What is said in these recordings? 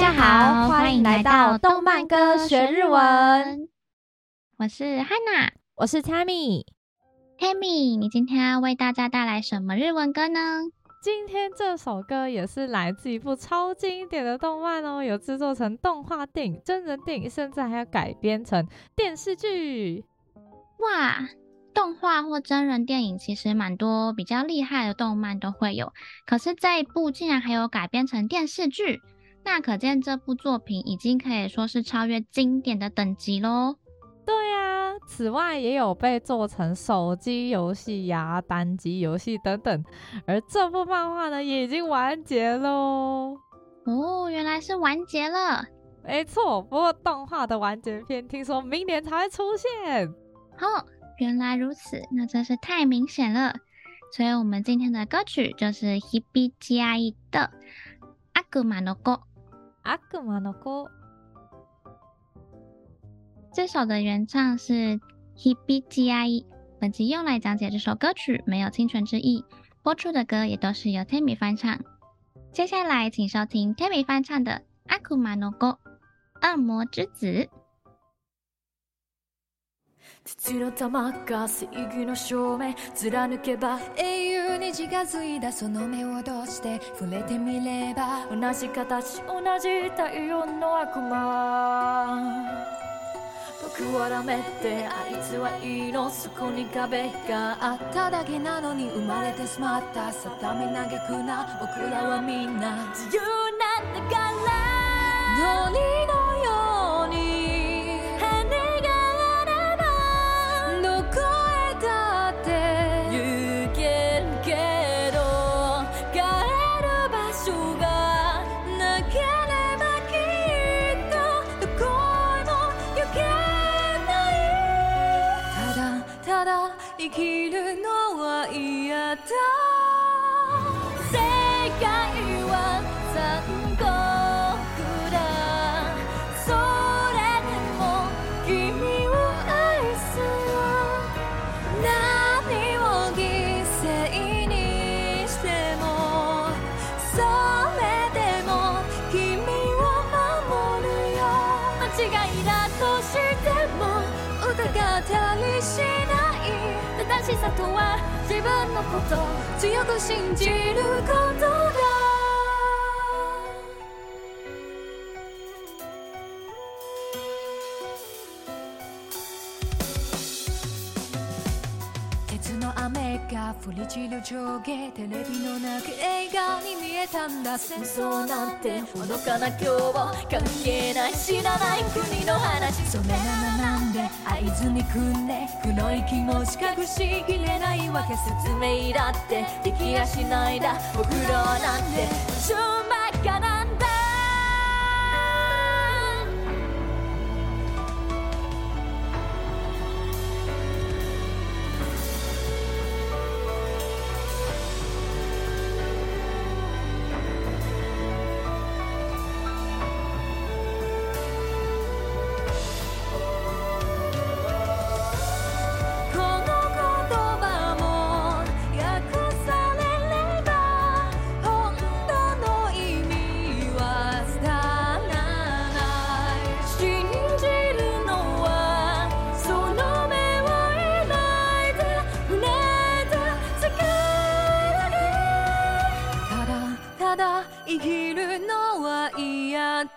家好，欢迎来到动漫歌学日文。我是 Hana，我是 Tammy。Tammy，你今天要为大家带来什么日文歌呢？今天这首歌也是来自一部超经典的动漫哦，有制作成动画电影、真人电影，甚至还要改编成电视剧。哇，动画或真人电影其实蛮多，比较厉害的动漫都会有，可是这一部竟然还有改编成电视剧，那可见这部作品已经可以说是超越经典的等级喽。对呀、啊，此外也有被做成手机游戏呀、单机游戏等等，而这部漫画呢也已经完结喽。哦，原来是完结了。没错，不过动画的完结篇听说明年才会出现。哦，原来如此，那真是太明显了。所以我们今天的歌曲就是 Hibiki 的《悪魔の子》。悪魔の子。这首的原唱是 Hibiki，本集用来讲解这首歌曲没有清纯之意，播出的歌也都是由 Tammy 翻唱。接下来请收听 Tammy 翻唱的《悪魔の子》恶魔之子。土の玉が正義の証明貫けば英雄に近づいたその目を通して触れてみれば同じ形同じ太陽の悪魔僕はダメってあいつはいいのそこに壁があっただけなのに生まれてしまった定め嘆くな僕らはみんな自由なんだからとは自分のこと強く信じることだ。鉄の雨が降り散る上下テレビの中映画えたんだ戦争なんて愚かな今日を関係ない知らない国の話それならなんで会津に組んでくの息も資格しきれないわけ説明だってできやしないだお風呂なんて生きるのは嫌だ。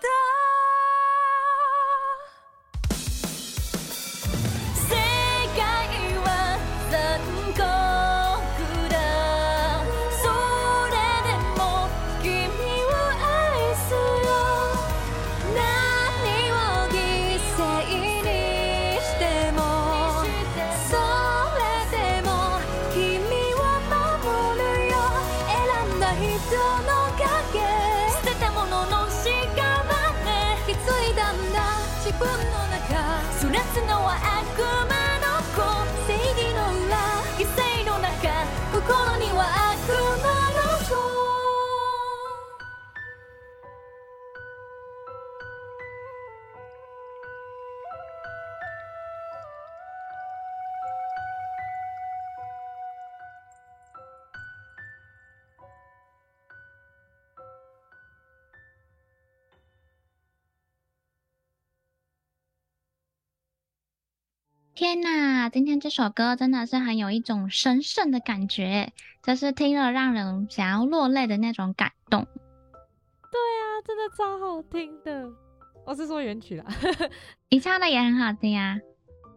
天呐，今天这首歌真的是很有一种神圣的感觉，就是听了让人想要落泪的那种感动。对啊，真的超好听的。我是说原曲啦，你唱的也很好听啊，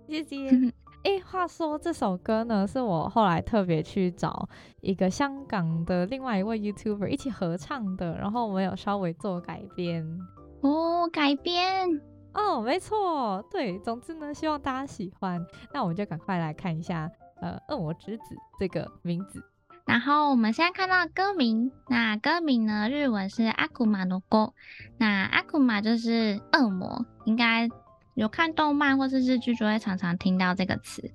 谢谢。哎、欸，话说这首歌呢，是我后来特别去找一个香港的另外一位 YouTuber 一起合唱的，然后我们有稍微做改编。哦，改编。哦，没错，对，总之呢，希望大家喜欢。那我们就赶快来看一下，呃，恶魔之子这个名字。然后我们现在看到歌名，那歌名呢，日文是阿库玛诺歌。那阿库玛就是恶魔，应该有看动漫或是日剧就会常常听到这个词，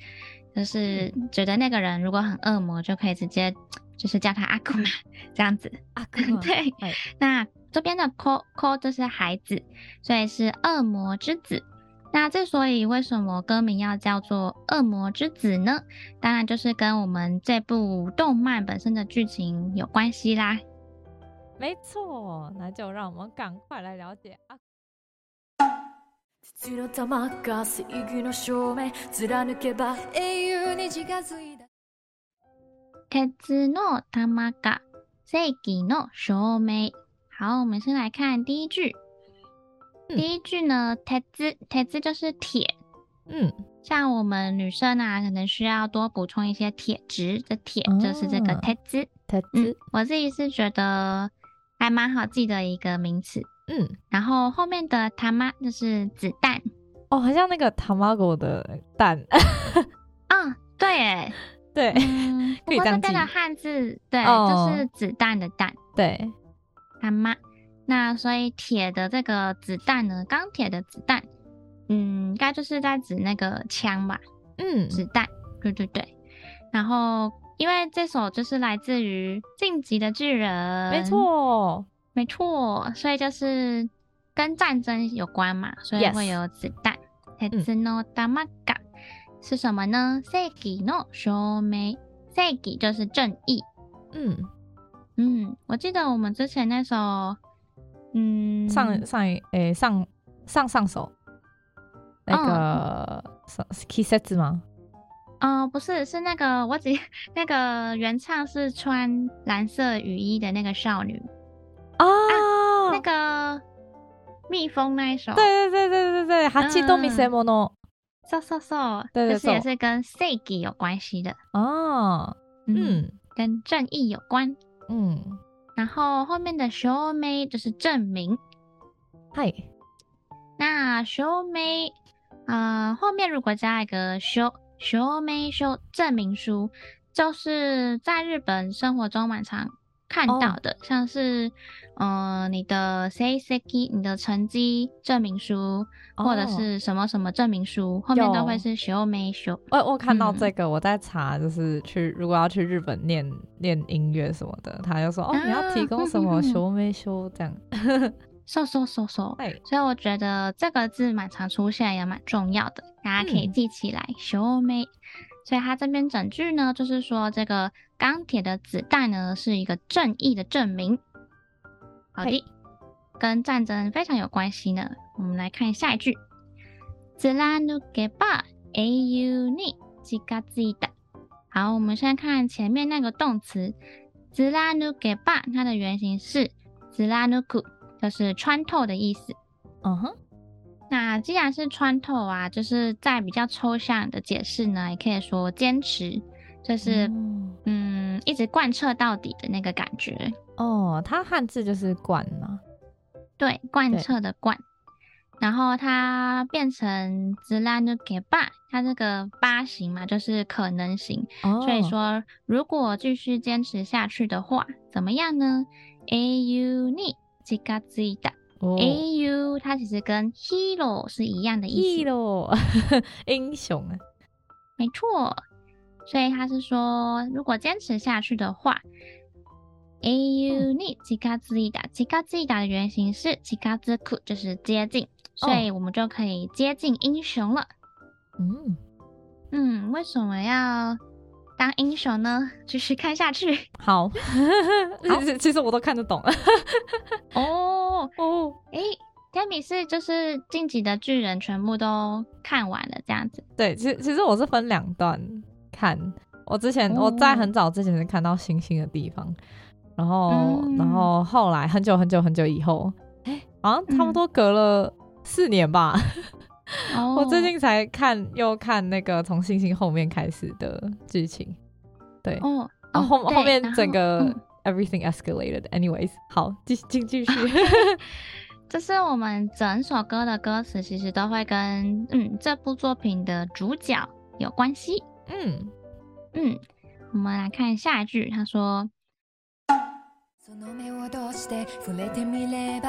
就是觉得那个人如果很恶魔，就可以直接就是叫他阿库玛 这样子。阿库玛，对，那。这边的 ko ko 就是孩子，所以是恶魔之子。那之所以为什么歌名要叫做恶魔之子呢？当然就是跟我们这部动漫本身的剧情有关系啦。没错，那就让我们赶快来了解啊。铁の玉が正义の证明贯けば英雄に近づいた。鉄の玉が正义の证明。 好，我们先来看第一句。嗯、第一句呢，铁子铁子就是铁。嗯，像我们女生啊，可能需要多补充一些铁质的铁，哦、就是这个铁子。铁子、嗯，我自己是觉得还蛮好记的一个名词。嗯，然后后面的他妈就是子弹。哦，好像那个塔玛狗的蛋。嗯，对，哎，对，嗯、不过这边的汉字，对，哦、就是子弹的弹。对。他妈，那所以铁的这个子弹呢？钢铁的子弹，嗯，应该就是在指那个枪吧？嗯，子弹，对对对。然后，因为这首就是来自于《进击的巨人》，没错，没错，所以就是跟战争有关嘛，所以会有子弹。鉄の玉が是什么呢？正义の证明，正义就是正义。嗯。 嗯，我记得我们之前那首，嗯，上上诶、欸、上上上首那个是 Kisetsu 吗？哦，不是，是那个我只那个原唱是穿蓝色雨衣的那个少女哦、啊，那个蜜蜂那一首，对对对对对对，哈奇多米塞莫诺。So，对对，就是也是跟正义有关系的。哦，嗯，嗯。跟正义有关。嗯，然后后面的 show me 就是证明，嗨，那 show me，啊，后面如果加一个 show show me show 证明书，就是在日本生活中蛮常看到的，哦、像是嗯、呃、你的 C C K、你的成绩证明书。或者是什么什么证明书，后面都会是证明书。我我看到这个，我在查，就是去如果要去日本念念音乐什么的，他就说哦，你要提供什么证明书这样。说说说说，所以我觉得这个字蛮常出现，也蛮重要的，大家可以记起来。show me，所以它这边整句呢，就是说这个钢铁的子弹呢是一个正义的证明。好的。跟战争非常有关系呢。我们来看下一句：贯けば英雄に近づいた。好，我们先看前面那个动词贯けば，它的原型是贯く，就是穿透的意思。嗯哼。那既然是穿透啊，就是在比较抽象的解释呢，也可以说坚持， 就是嗯，嗯，一直贯彻到底的那个感觉。哦，它汉字就是贯嘛。对，贯彻的贯，对然后它变成贯けば，它这个八形嘛，就是可能形。哦、所以说，如果继续坚持下去的话，怎么样呢？英雄に近づいた。英雄它其实跟 hero 是一样的意思。hero 英雄啊，没错。 所以他是说，如果坚持下去的话。英雄に近づいた，近づいた的原型是近づく，就是接近，所以我们就可以接近英雄了。嗯嗯，为什么要当英雄呢？继续看下去。好，好其实我都看得懂。哦哦，诶， Tammy 是就是进击的巨人全部都看完了这样子。对，其实其实我是分两段 看。我之前、哦、我在很早之前是看到星星的地方，然后、嗯、然后后来很久很久很久以后，哎、欸，好像差不多隔了四年吧。嗯、我最近才看又看那个从星星后面开始的剧情。对，哦，然后后后面整个 everything escalated。Anyways，好，继继继续。就是我们整首歌的歌词其实都会跟嗯这部作品的主角有关系。嗯嗯，我们来看下一句，他说。その目を闭じて触れてみれ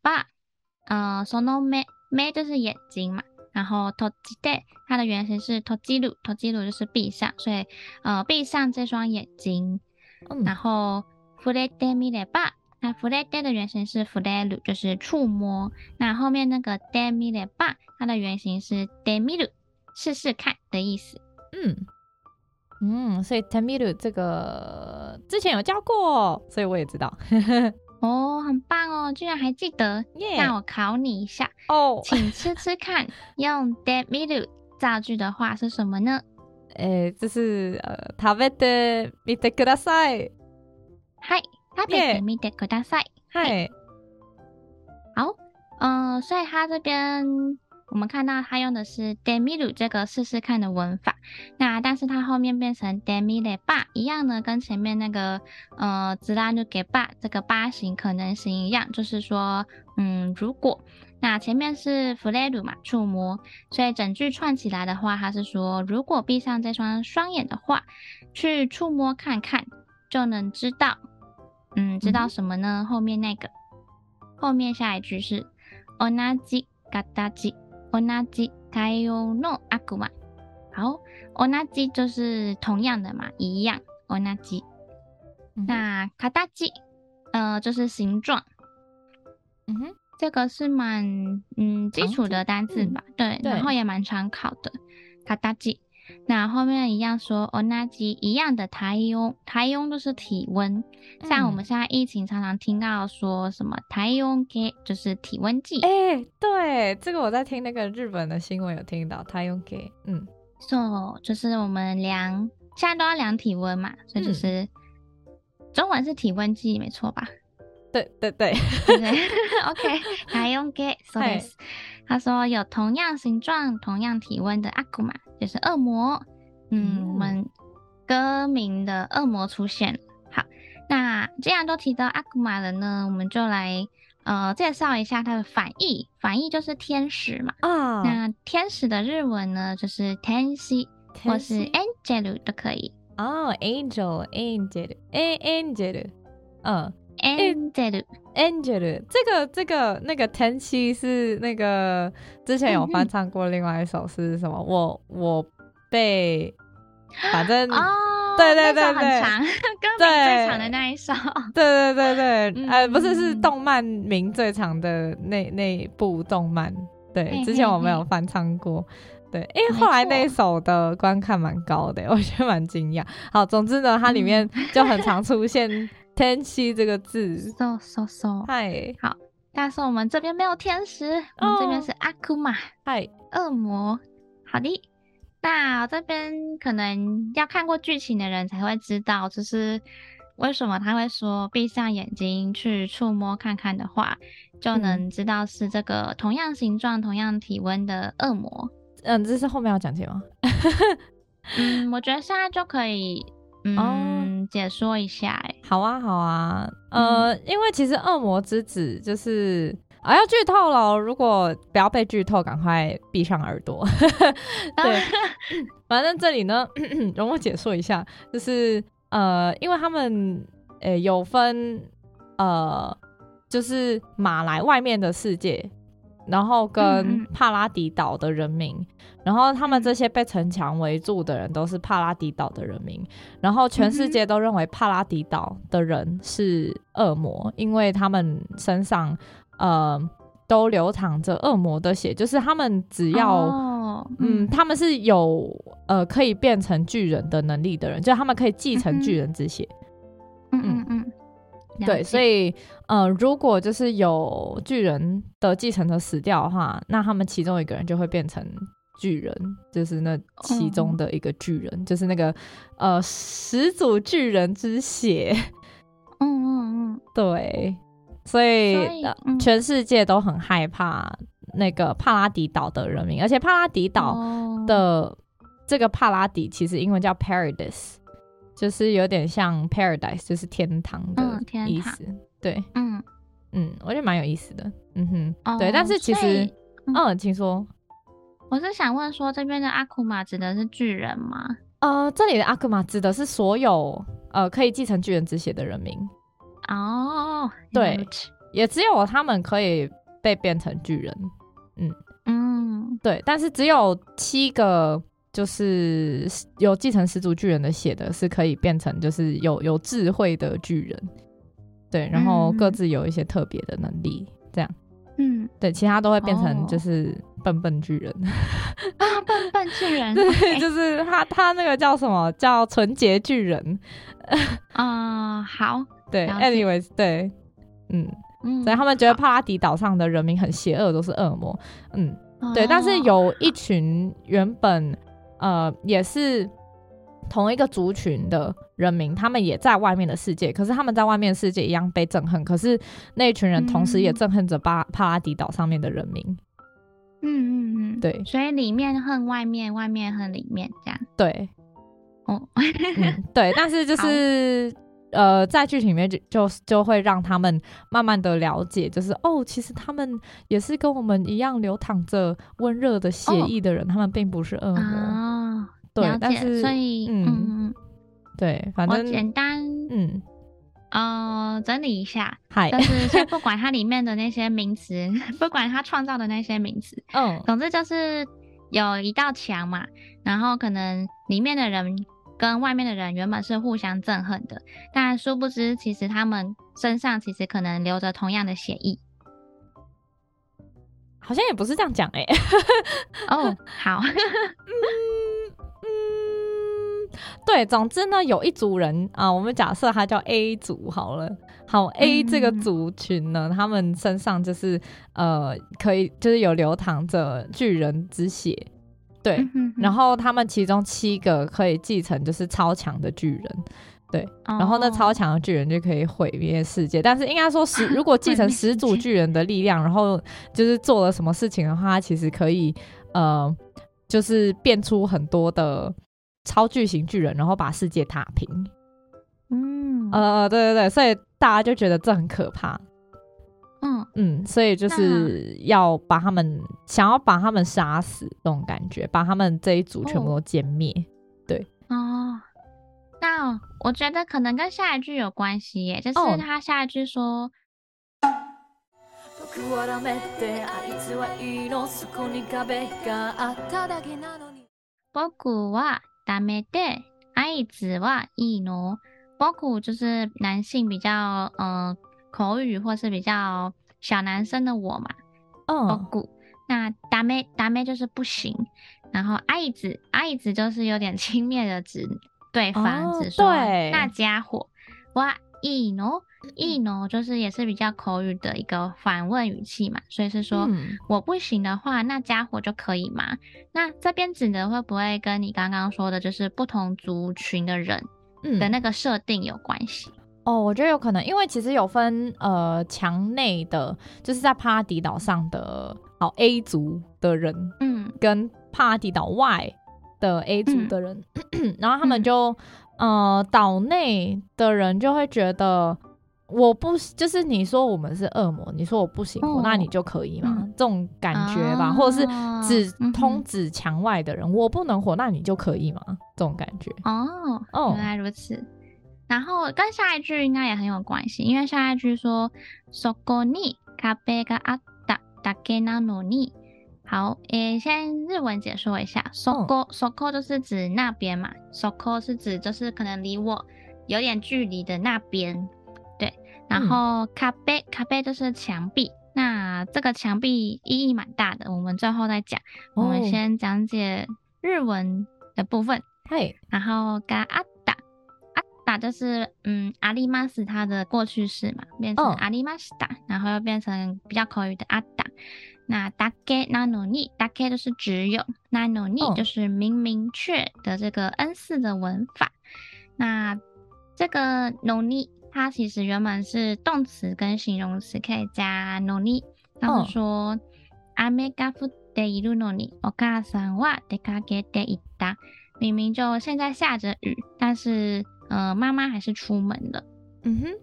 ば，呃，その目目就是眼睛嘛。然后闭じて，它的原型是闭じる，闭じる就是闭上，所以呃闭上这双眼睛。嗯、然后触れてみれば， 那触れて的原型是触れる，就是触摸。那后面那个てみれば，它的原型是てみる，试试看的意思。嗯嗯，所以てみる这个之前有教过，所以我也知道。哦，很棒哦，居然还记得。Yeah. 让我考你一下哦，oh. 请吃吃看，用てみる造句的话是什么呢？诶，这是呃，食べてみてください。はい、 食べてみてください。はい。好，嗯、呃，所以他这边。我们看到他用的是てみる这个试试看的文法，那但是它后面变成てみれば一样呢，跟前面那个呃贯けば这个八形可能形一样，就是说嗯如果，那前面是触れる嘛触摸，所以整句串起来的话，它是说如果闭上这双双眼的话，去触摸看看就能知道， 嗯知道什么呢？嗯、后面那个后面下一句是同じ形同じ形の悪魔，好，同じ就是同样的嘛，一样，同じ。那形，呃，就是形状。嗯哼，这个是蛮嗯基础的单字吧？嗯、对，对，然后也蛮常考的。形。 那后面一样说同じ一样的体温，体温就是体温。像我们现在疫情常常听到说什么体温计，就是体温计。哎、欸，对，这个我在听那个日本的新闻有听到体温计。嗯，so 就是我们量现在都要量体温嘛，所以就是、嗯、中文是体温计，没错吧？对对对，对，OK，体温计，そうです。他说有同样形状、同样体温的悪魔。 就是恶魔，嗯，嗯，我们歌名的恶魔出现。好，那既然都提到阿古玛了呢，我们就来呃介绍一下它的反义。反义就是天使嘛。啊、哦。那天使的日文呢，就是天使或是 angel 都可以。哦，angel，angel，angel，嗯，angel，angel。这个这个那个天气是那个之前有翻唱过，另外一首是什么？嗯、我我被 反正哦，对对对对，很长，歌名最长的那一首。对对对对，嗯、呃，不是是动漫名最长的那那部动漫。对，之前我没有翻唱过。对，因为，后来那一首的观看蛮高的，我觉得蛮惊讶。好，总之呢，它里面就很常出现。天使这个字，so so so，嗨，好，但是我们这边没有天使，我们这边是阿库玛，嗨，恶魔，好的，那这边可能要看过剧情的人才会知道，就是为什么他会说闭上眼睛去触摸看看的话，就能知道是这个同样形状、同样体温的恶魔。嗯，这是后面要讲解吗？嗯，我觉得现在就可以。嗯，哦、解说一下，哎，好啊，好啊，呃，嗯、因为其实恶魔之子就是啊，要剧透了，如果不要被剧透，赶快闭上耳朵。对，反正这里呢，容我解说一下，就是呃，因为他们呃、欸、有分呃，就是马来外面的世界。然后跟帕拉迪岛的人民，嗯、然后他们这些被城墙围住的人都是帕拉迪岛的人民，然后全世界都认为帕拉迪岛的人是恶魔，因为他们身上呃都流淌着恶魔的血，就是他们只要、哦、嗯，他们是有呃可以变成巨人的能力的人，就他们可以继承巨人之血。嗯嗯嗯，对，所以呃，如果就是有巨人的继承者死掉的话，那他们其中一个人就会变成巨人，就是那其中的一个巨人，嗯、就是那个呃始祖巨人之血。嗯嗯嗯，对。所以，全世界都很害怕那个帕拉迪岛的人民，而且帕拉迪岛的这个帕拉迪其实英文叫 Paradise，就是有点像 Paradise，就是天堂的意思。嗯、对，嗯嗯，我觉得蛮有意思的。嗯哼，哦、对，但是其实，嗯，嗯，请说。我是想问说，这边的阿库玛指的是巨人吗？呃，这里的阿库玛指的是所有呃可以继承巨人之血的人民。哦，对，也只有他们可以被变成巨人，嗯嗯，对，但是只有七个就是有继承始祖巨人的血的，是可以变成就是有有智慧的巨人，对，然后各自有一些特别的能力，这样，嗯，对，其他都会变成就是笨笨巨人，啊，笨笨巨人，对，就是他他那个叫什么叫纯洁巨人，啊、呃，好。对，anyways，对，嗯嗯，所以他们觉得帕拉迪岛上的人民很邪恶，都是恶魔，嗯，哦、对。但是有一群原本呃也是同一个族群的人民，他们也在外面的世界，可是他们在外面的世界一样被憎恨。可是那一群人同时也憎恨着巴帕拉迪岛上面的人民。嗯嗯嗯，对。所以里面恨外面，外面恨里面，这样。对。哦、嗯，对，但是就是。呃，在剧情里面就就就会让他们慢慢的了解，就是哦，其实他们也是跟我们一样流淌着温热的血液的人，哦、他们并不是恶魔。啊、对，了解，但是所以嗯嗯，对，反正简单嗯呃整理一下，嗨，就是 先不管它里面的那些名词，不管它创造的那些名词，嗯，总之就是有一道墙嘛，然后可能里面的人。跟外面的人原本是互相憎恨的，但殊不知，其实他们身上其实可能流着同样的血液。好像也不是这样讲哎。哦，好。嗯嗯，对，总之呢，有一组人啊，我们假设他叫 A 组好了。好，A 这个族群呢，嗯、他们身上就是呃，可以就是有流淌着巨人之血。对，嗯、哼哼然后他们其中七个可以继承，就是超强的巨人，对，哦、然后那超强的巨人就可以毁灭世界。但是应该说十，如果继承始祖巨人的力量，然后就是做了什么事情的话，他其实可以呃，就是变出很多的超巨型巨人，然后把世界踏平。嗯，呃，对对对，所以大家就觉得这很可怕。嗯嗯，所以就是要把他们想要把他们杀死这种感觉，把他们这一组全部都歼灭。哦、对哦，那我觉得可能跟下一句有关系耶，就是他下一句说。哦仆はダメで、あいつはいいの。仆就是男性比较嗯。呃口语或是比较小男生的我嘛，哦，不，那ダメダメ就是不行，然后爱子爱子就是有点轻蔑的指对方，指、哦、说对那家伙，哇，いいの いいの就是也是比较口语的一个反问语气嘛，所以是说、嗯、我不行的话，那家伙就可以吗？那这边指的会不会跟你刚刚说的，就是不同族群的人的那个设定有关系？嗯哦，我觉得有可能，因为其实有分呃墙内的，就是在帕拉迪岛上的哦 A 族的人，嗯，跟帕拉迪岛外的 A 族的人，嗯、然后他们就、嗯、呃岛内的人就会觉得 我不就是你说我们是恶魔，你说我不行，哦、那你就可以吗？嗯、这种感觉吧，啊、或者是只通指墙外的人，嗯、哼我不能活，那你就可以吗？这种感觉哦哦，原来如此。然后跟下一句应该也很有关系，因为下一句说“そこに壁があっただけなのに”。好，诶，先日文解说一下，“そこ”“そこ”就是指那边嘛，“そこ”是指就是可能离我有点距离的那边。 对，然后“壁”“壁”就是墙壁，那 那这个墙壁意义蛮大的，我们最后再讲。我们先讲解日文的部分。嘿，然后嘎阿达，阿达就是嗯阿里玛斯它的过去式嘛，变成阿里玛斯达，然后又变成比较口语的阿达。那だけなのに，だけ就是只有，なのに就是明明确的这个 N 四的文法。那这个のに， 它其实原本是动词跟形容词可以加のに。他说，雨が降っているのに、お母さんは出かけていった。明明就现在下着雨，但是呃，妈妈还是出门了。嗯哼，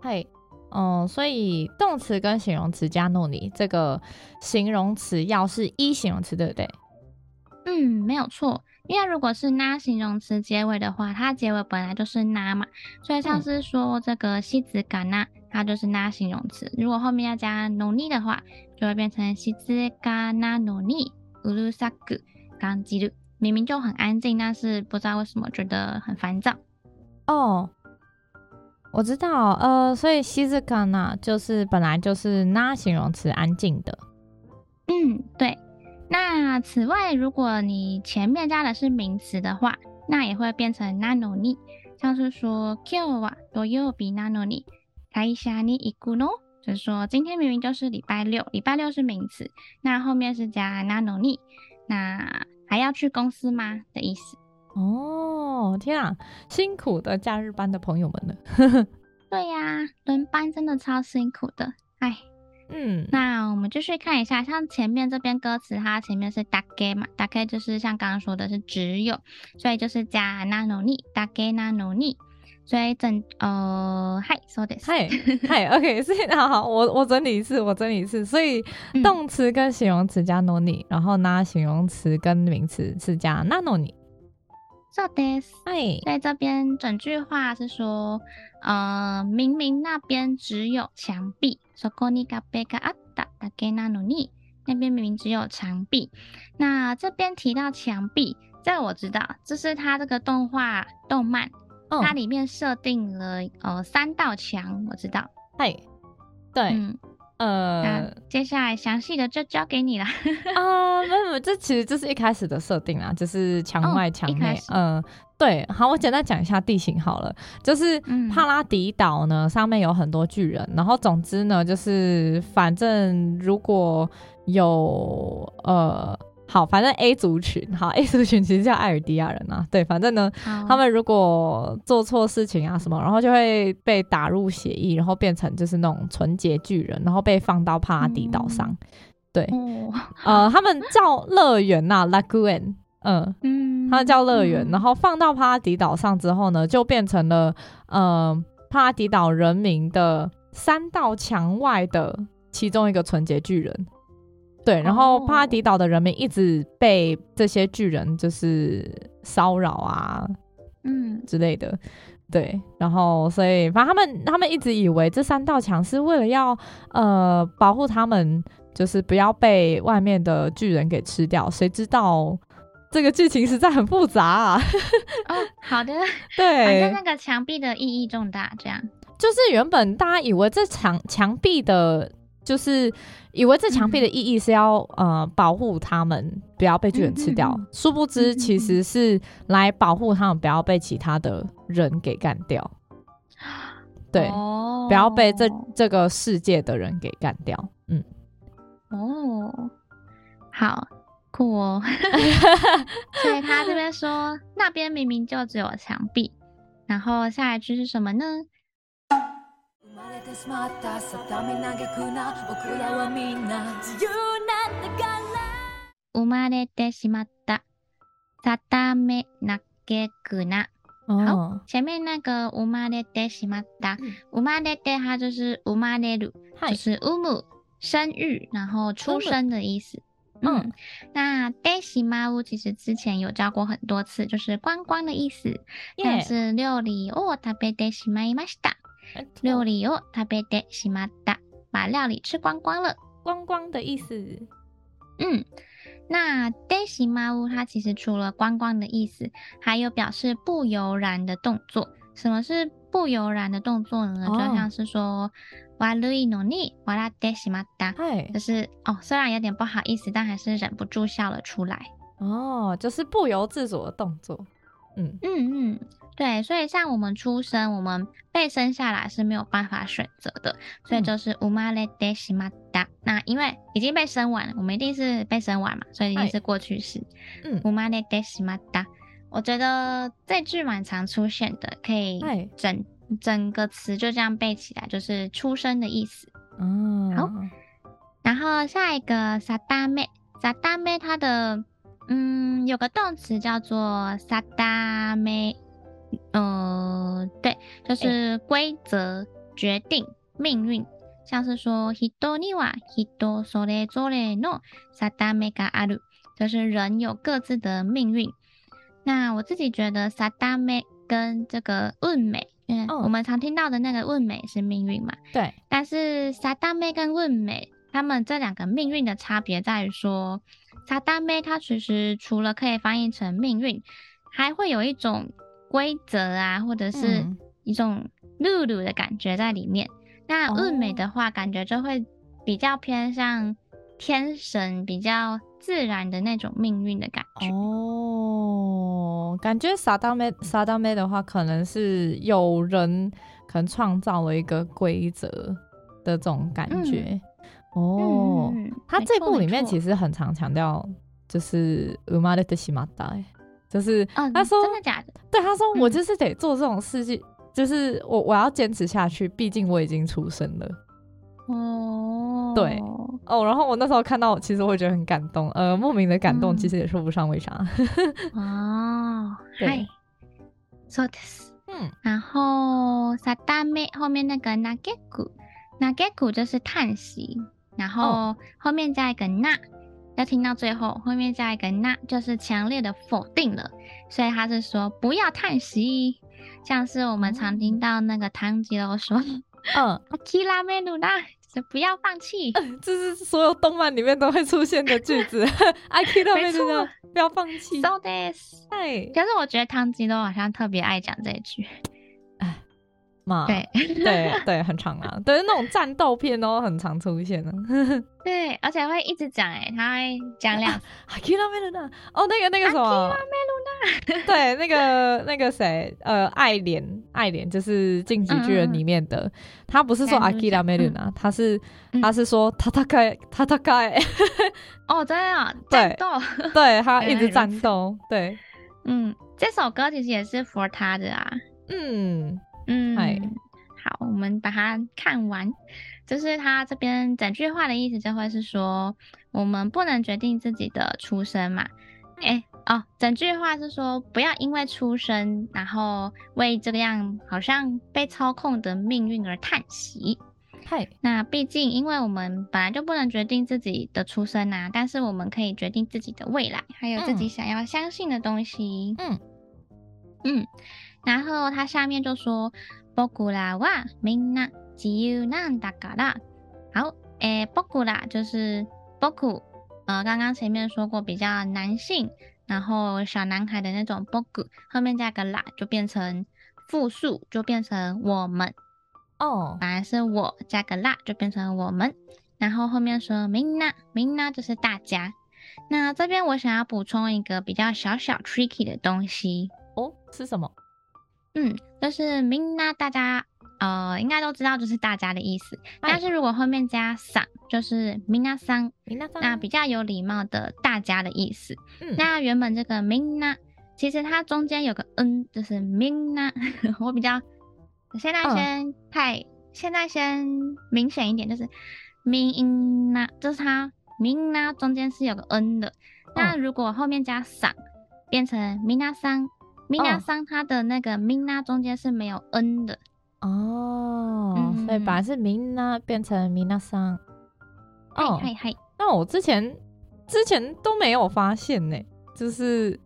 嗨。嗯，所以动词跟形容词加のに，这个形容词要是一形容词，对不对？嗯，没有错。 因为如果是那形容词结尾的话，它结尾本来就是那嘛，所以像是说这个西子嘎那，它就是那形容词。如果后面要加のに的话，就会变成西子嘎那のにうるさく感じる。明明就很安静，但是不知道为什么觉得很烦躁。哦。我知道，呃，所以西子卡那就是本来就是那形容词安静的。嗯，对。 那此外，如果你前面加的是名词的话，那也会变成なのに。像是说今日は土曜日なのに会社に行くの？就是说今天明明就是礼拜六，礼拜六是名词，那后面是加なのに，那还要去公司吗的意思？哦，天啊，辛苦的假日班的朋友们了。对呀，轮班真的超辛苦的，哎， 嗯，那我们继续看一下，像前面这边歌词，它前面是だけ嘛，だけ就是像刚刚说的是只有，所以就是加なのに，だけなのに，所以整呃，嗨，そうです，嗨嗨，OK，所以好好，我我整理一次，我整理一次，所以动词跟形容词加のに，然后那形容词跟名词是加なのに。 そうです。哎，在这边整句话是说，呃，明明那边只有墙壁，そこに壁があっただけなのに，那边明明只有墙壁。那这边提到墙壁，这个我知道，这是它这个动画动漫，哦、它里面设定了呃三道墙，我知道。哎，对。嗯 呃，接下来详细的就交给你了。啊，没有没有，这其实就是一开始的设定啊，就是墙外墙内。嗯、呃，对，好，我简单讲一下地形好了，就是帕拉迪岛呢、嗯、上面有很多巨人，然后总之呢，就是反正如果有呃。好，反正 A 族群，好 A 族群其实叫艾尔迪亚人啊，对，反正呢，他们如果做错事情啊什么，然后就会被打入协议，然后变成就是那种纯洁巨人，然后被放到帕拉迪岛上，嗯、对，哦、呃，他们叫乐园呐，Lagoon，嗯嗯，他们叫乐园，然后放到帕拉迪岛上之后呢，就变成了呃帕拉迪岛人民的三道墙外的其中一个纯洁巨人。对，然后帕拉迪岛的人民一直被这些巨人就是骚扰啊，嗯之类的，对，然后所以反正他们他们一直以为这三道墙是为了要呃保护他们，就是不要被外面的巨人给吃掉，谁知道这个剧情实在很复杂啊。哦，好的，对，反正那个墙壁的意义重大，这样就是原本大家以为这墙墙壁的。就是以为这墙壁的意义是要、嗯、呃保护他们不要被巨人吃掉，嗯嗯嗯、殊不知其实是来保护他们不要被其他的人给干掉。对，哦、不要被这这个世界的人给干掉。嗯，哦，好酷哦。所以他这边说，那边明明就只有墙壁，然后下一句是什么呢？生まれてしまった。さためなげくな。好，前面那个生まれてしまった，生まれて它就是生まれる，就是生む。生育，然后出生的意思。嗯，那てしまう其实之前有教过很多次，就是光光的意思，像是料理を食べてしまいました。料理を食べてしまった，把料理吃光光了，光光的意思。嗯，那てしまう它其实除了光光的意思，还有表示不由然的动作。什么是 不由然的动作呢，就像是说悪いのに笑ってしまった，就是哦，虽然有点不好意思，但还是忍不住笑了出来。哦，就是不由自主的动作。 嗯嗯嗯，对，所以像我们出生，我们被生下来是没有办法选择的，所以就是生まれてしまった。那因为已经被生完了，我们一定是被生完嘛，所以一定是过去式。嗯，生まれてしまった。我觉得这句蛮常出现的，可以整整个词就这样背起来，就是出生的意思。嗯，好。然后下一个さだめ，さだめ它的。 嗯，有个动词叫做“定め”，呃，对，就是规则、决定、命运，像是说“人には人それぞれの定めがある”，就是人有各自的命运。那我自己觉得“定め”跟这个“运命”，因为我们常听到的那个“运命”是命运嘛，对。但是“定め”跟“运命”，他们这两个命运的差别在于说。 萨达梅，它其实除了可以翻译成命运，还会有一种规则啊，或者是一种露露的感觉在里面。嗯、那日美的话，感觉就会比较偏向天神，比较自然的那种命运的感觉。哦，感觉萨达梅萨达梅的话，可能是有人可能创造了一个规则的这种感觉。嗯哦，嗯、他这部里面其实很常强调，就是生まれてしまった，就是他说、嗯、真的假的？对，他说我就是得做这种事情，嗯、就是我我要坚持下去，毕竟我已经出生了。哦，对，哦，然后我那时候看到，其实我会觉得很感动，呃，莫名的感动，其实也说不上为啥。哦，对，そうです。嗯，然后定め后面那个叹く，叹く就是叹息。 然后后面加一个那，要听到最后，后面加一个那，就是强烈的否定了。所以他是说不要叹息，像是我们常听到那个唐吉诃说，嗯，谛めるな，就是不要放弃。这是所有动漫里面都会出现的句子，谛めるな，不要放弃。そうです。哎，可是我觉得唐吉诃好像特别爱讲这一句。 嘛，对对对，很长啊，对，那种战斗片都很常出现的。对，而且会一直讲，哎，他会讲两。阿基拉梅鲁娜，哦，那个那个什么？阿基拉梅鲁娜。对，那个那个谁，呃，爱莲，爱莲就是进击巨人里面的，他不是说阿基拉梅鲁娜，他是他是说他他开他他开。哦，真的，战斗。对，他 一直战斗。对，嗯，这首歌其实也是 for 他的啊。嗯。嗯，好，我们把它看完。就是他这边整句话的意思，就会是说，我们不能决定自己的出生嘛。哎，哦，整句话是说，不要因为出生，然后为这个样好像被操控的命运而叹息。嗨，那毕竟，因为我们本来就不能决定自己的出生啊，但是我们可以决定自己的未来，还有自己想要相信的东西。嗯嗯。然后他下面就说，仆らはみんな自由なんだから。好，诶，仆ら就是仆，呃，刚刚前面说过比较男性，然后小男孩的那种仆，后面加个ら就变成复数，就变成我们。哦，本来是我加个ら就变成我们，然后后面说みんな，みんな就是大家。那这边我想要补充一个比较小小 tricky 的东西。哦，是什么？ 嗯，就是みんな，大家呃应该都知道，就是大家的意思。但是如果后面加さん，就是みなさん，那比较有礼貌的大家的意思。嗯，那原本这个みんな，其实它中间有个 n，就是みんな。我比较现在先太，哦、现在先明显一点，就是みんな，就是它みんな中间是有个 n 的。那如果后面加さん，变成みなさ ん。みなさん，它的那个みな中间是没有 n 的哦，嗯、所以把是みな变成みなさん。哦，嗨嗨，那我之前之前都没有发现呢，就是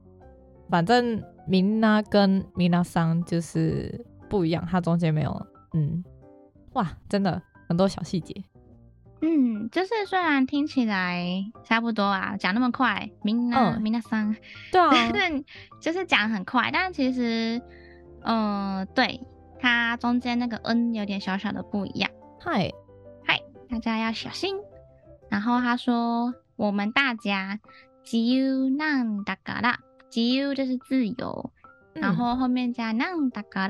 反正みな跟みなさん就是不一样，它中间没有嗯，哇，真的很多小细节。 嗯，就是虽然听起来差不多啊，讲那么快，みんな、みなさん，对啊，但是就是讲很快，但其实，嗯、呃，对， 它中间那个 n 有点小小的不一样。嗨嗨，大家要小心。然后他说我们大家自由なんだから，自由就是自由，嗯、然后后面加なんだか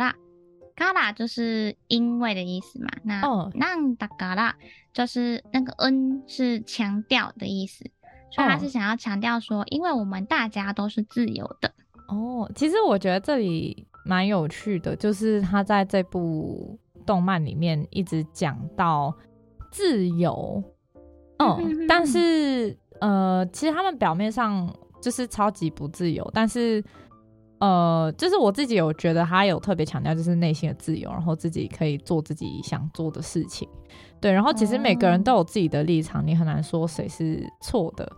ら，から就是因为的意思嘛。那なんだから就是那个 n 是强调的意思，所以他是想要强调说，因为我们大家都是自由的。哦，其实我觉得这里蛮有趣的，就是他在这部动漫里面一直讲到自由，嗯，但是呃，其实他们表面上就是超级不自由，但是 呃，就是我自己有觉得他有特别强调，就是内心的自由，然后自己可以做自己想做的事情，对，然后其实每个人都有自己的立场，你很难说谁是错的，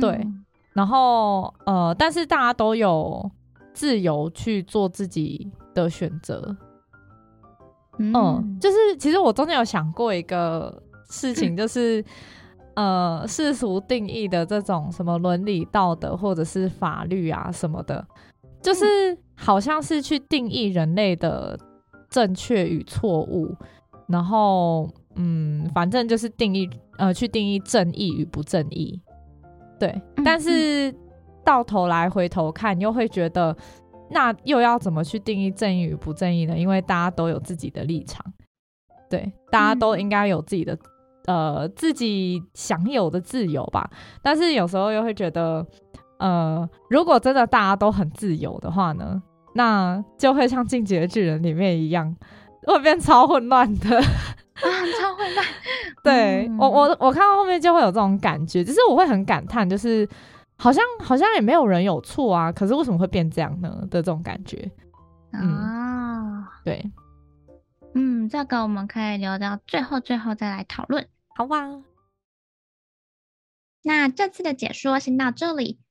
对。嗯然后，呃，但是大家都有自由去做自己的选择。嗯，嗯，就是其实我中间有想过一个事情，就 是，呃，世俗定义的这种什么伦理道德或者是法律啊什么的，就是好像是去定义人类的正确与错误，然后，嗯，反正就是定义，呃，去定义正义与不正义。对，但是到头来回头看，又会觉得那又要怎么去定义正义与不正义呢？因为大家都有自己的立场，对，大家都应该有自己的呃自己享有的自由吧。但是有时候又会觉得，呃，如果真的大家都很自由的话呢，那就会像《进击的巨人》里面一样，会变超混乱的。啊，超混乱！对、嗯、我，我我看到后面就会有这种感觉，只是我会很感叹，就是好像好像也没有人有错啊，可是为什么会变这样呢？的这种感觉啊、嗯，对，嗯，这个我们可以留到最后最后再来讨论，好吧？那这次的解说先到这里，